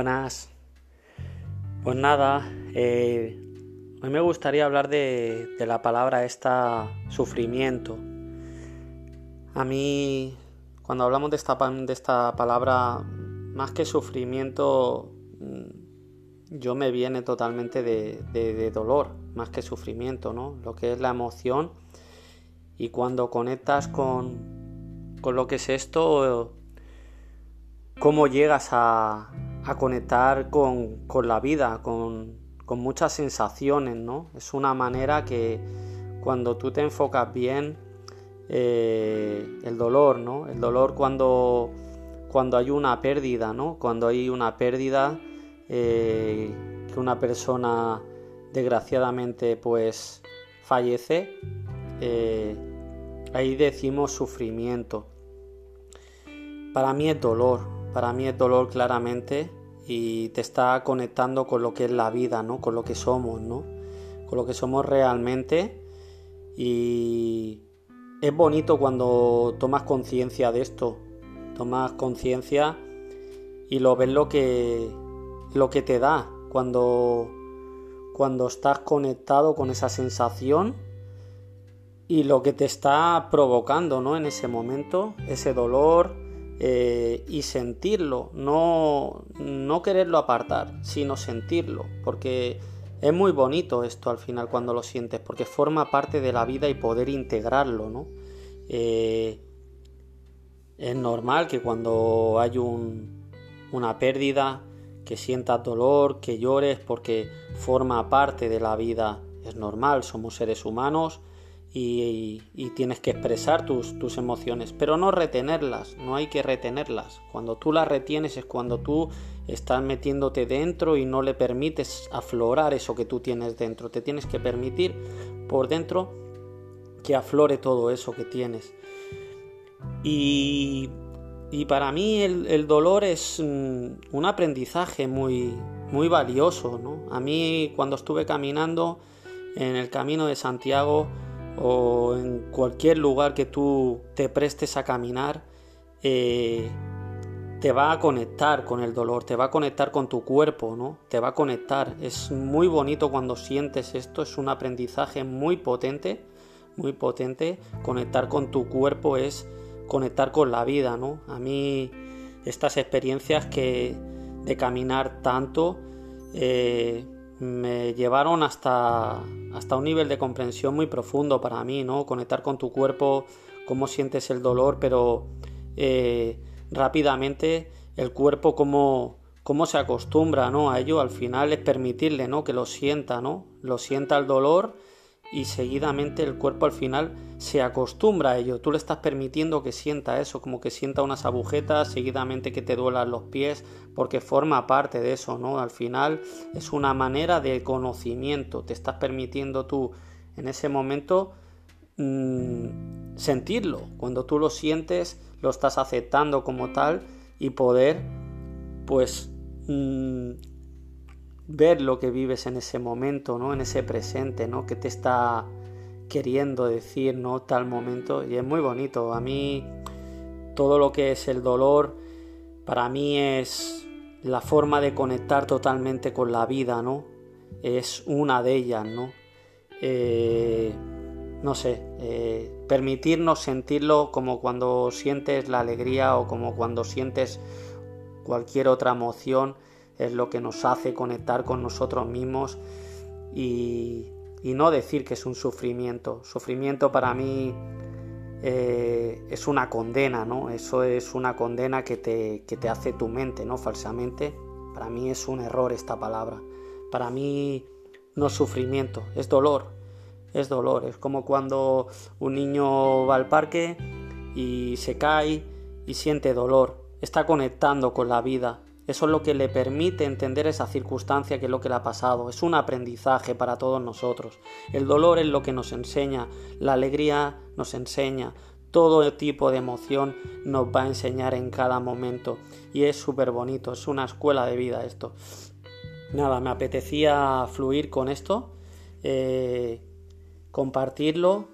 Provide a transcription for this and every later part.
Buenas. Pues nada, eh, hoy me gustaría hablar de, la palabra esta sufrimiento. A mí, cuando hablamos de esta, de palabra, más que sufrimiento, mm, yo me viene totalmente de, dolor, más que sufrimiento, ¿no? Lo que es la emoción. Y cuando conectas con, con lo que es esto, cómo llegas a, a conectar con, la vida, con, muchas sensaciones, ¿no? Es una manera que cuando tú te enfocas bien, eh, el dolor, ¿no? El dolor cuando, cuando hay una pérdida, ¿no? Cuando hay una pérdida eh, que una persona desgraciadamente pues fallece, eh, ahí decimos sufrimiento. Para mí es dolor, para mí es dolor claramente y te está conectando con lo que es la vida, ¿no? Con lo que somos, ¿no? Con lo que somos realmente y es bonito cuando tomas conciencia de esto, tomas conciencia y lo ves lo que lo que te da cuando cuando estás conectado con esa sensación y lo que te está provocando, ¿no? En ese momento, ese dolor, eh, y sentirlo, no, no quererlo apartar, sino sentirlo, porque es muy bonito esto al final cuando lo sientes, porque forma parte de la vida y poder integrarlo, ¿no? Eh, es normal que cuando hay una pérdida, que sientas dolor, que llores, porque forma parte de la vida, es normal, somos seres humanos y, tienes que expresar tus, tus, emociones, pero no retenerlas, no hay que retenerlas. Cuando tú las retienes es cuando tú estás metiéndote dentro y no le permites aflorar eso que tú tienes dentro. Te tienes que permitir por dentro que aflore todo eso que tienes. Y, y para mí el, dolor es un aprendizaje muy, muy valioso. ¿no? A mí cuando estuve caminando en el camino de Santiago, o en cualquier lugar que tú te prestes a caminar, eh, te va a conectar con el dolor, te va a conectar con tu cuerpo, ¿no? Te va a conectar. Es muy bonito cuando sientes esto, es un aprendizaje muy potente, muy potente. Conectar con tu cuerpo es conectar con la vida, ¿no? A mí estas experiencias que de caminar tanto eh, me llevaron hasta, hasta un nivel de comprensión muy profundo para mí, ¿no? Conectar con tu cuerpo, cómo sientes el dolor, pero eh, rápidamente el cuerpo cómo, cómo se acostumbra, ¿no? A ello al final es permitirle, ¿no? Que lo sienta, ¿no? Lo sienta el dolor y seguidamente el cuerpo al final se acostumbra a ello. Tú le estás permitiendo que sienta eso, como que sienta unas agujetas, seguidamente que te duelan los pies, porque forma parte de eso, ¿no? Al final es una manera de conocimiento. Te estás permitiendo tú en ese momento mm, sentirlo. Cuando tú lo sientes, lo estás aceptando como tal y poder, pues, mm, ver lo que vives en ese momento, ¿no? En ese presente, ¿no? Que te está queriendo decir, ¿no? Tal momento. Y es muy bonito. A mí todo lo que es el dolor, para mí es la forma de conectar totalmente con la vida, ¿no? Es una de ellas, ¿no? Eh, no sé, eh, permitirnos sentirlo como cuando sientes la alegría o como cuando sientes cualquier otra emoción es lo que nos hace conectar con nosotros mismos y, no decir que es un sufrimiento. Sufrimiento para mí eh, es una condena, ¿no? Eso es una condena que te, que te hace tu mente, ¿no? Falsamente. Para mí es un error esta palabra. Para mí no es sufrimiento, es dolor. Es dolor. Es como cuando un niño va al parque y se cae y siente dolor. Está conectando con la vida, eso es lo que le permite entender esa circunstancia que es lo que le ha pasado. Es un aprendizaje para todos nosotros. El dolor es lo que nos enseña, la alegría nos enseña, todo tipo de emoción nos va a enseñar en cada momento. Y es súper bonito, es una escuela de vida esto. Nada, me apetecía fluir con esto, eh, compartirlo.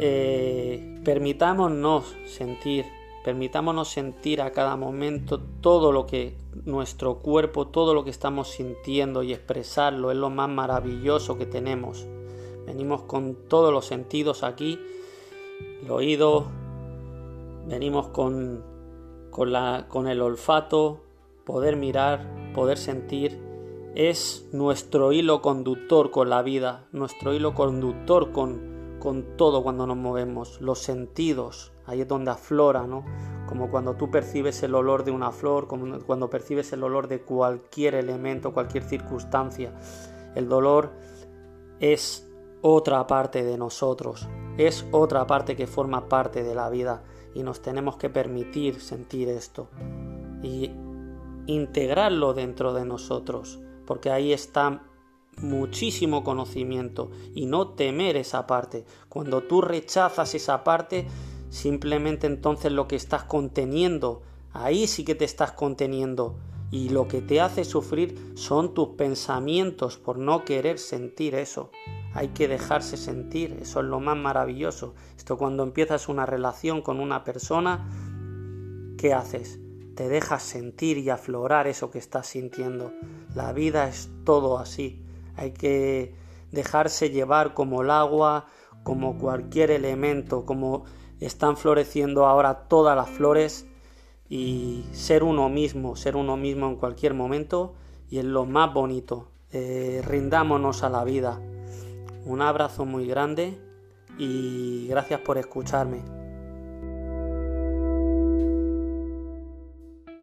Eh, permitámonos sentir Permitámonos sentir a cada momento todo lo que nuestro cuerpo, todo lo que estamos sintiendo y expresarlo es lo más maravilloso que tenemos. Venimos con todos los sentidos aquí, el oído, venimos con, con, el olfato, poder mirar, poder sentir, es nuestro hilo conductor con la vida, nuestro hilo conductor con, con todo cuando nos movemos, los sentidos, ahí es donde aflora, ¿no? Como cuando tú percibes el olor de una flor, como cuando percibes el olor de cualquier elemento, cualquier circunstancia. El dolor es otra parte de nosotros, es otra parte que forma parte de la vida y nos tenemos que permitir sentir esto y integrarlo dentro de nosotros, porque ahí está muchísimo conocimiento y no temer esa parte. Cuando tú rechazas esa parte, Simplemente entonces lo que estás conteniendo, ahí sí que te estás conteniendo. Y lo que te hace sufrir son tus pensamientos por no querer sentir eso. Hay que dejarse sentir, eso es lo más maravilloso. Esto cuando empiezas una relación con una persona, ¿qué haces? Te dejas sentir y aflorar eso que estás sintiendo. La vida es todo así. Hay que dejarse llevar como el agua, como cualquier elemento, como están floreciendo ahora todas las flores y ser uno mismo, ser uno mismo en cualquier momento y es lo más bonito. Eh, rindámonos a la vida. Un abrazo muy grande y gracias por escucharme.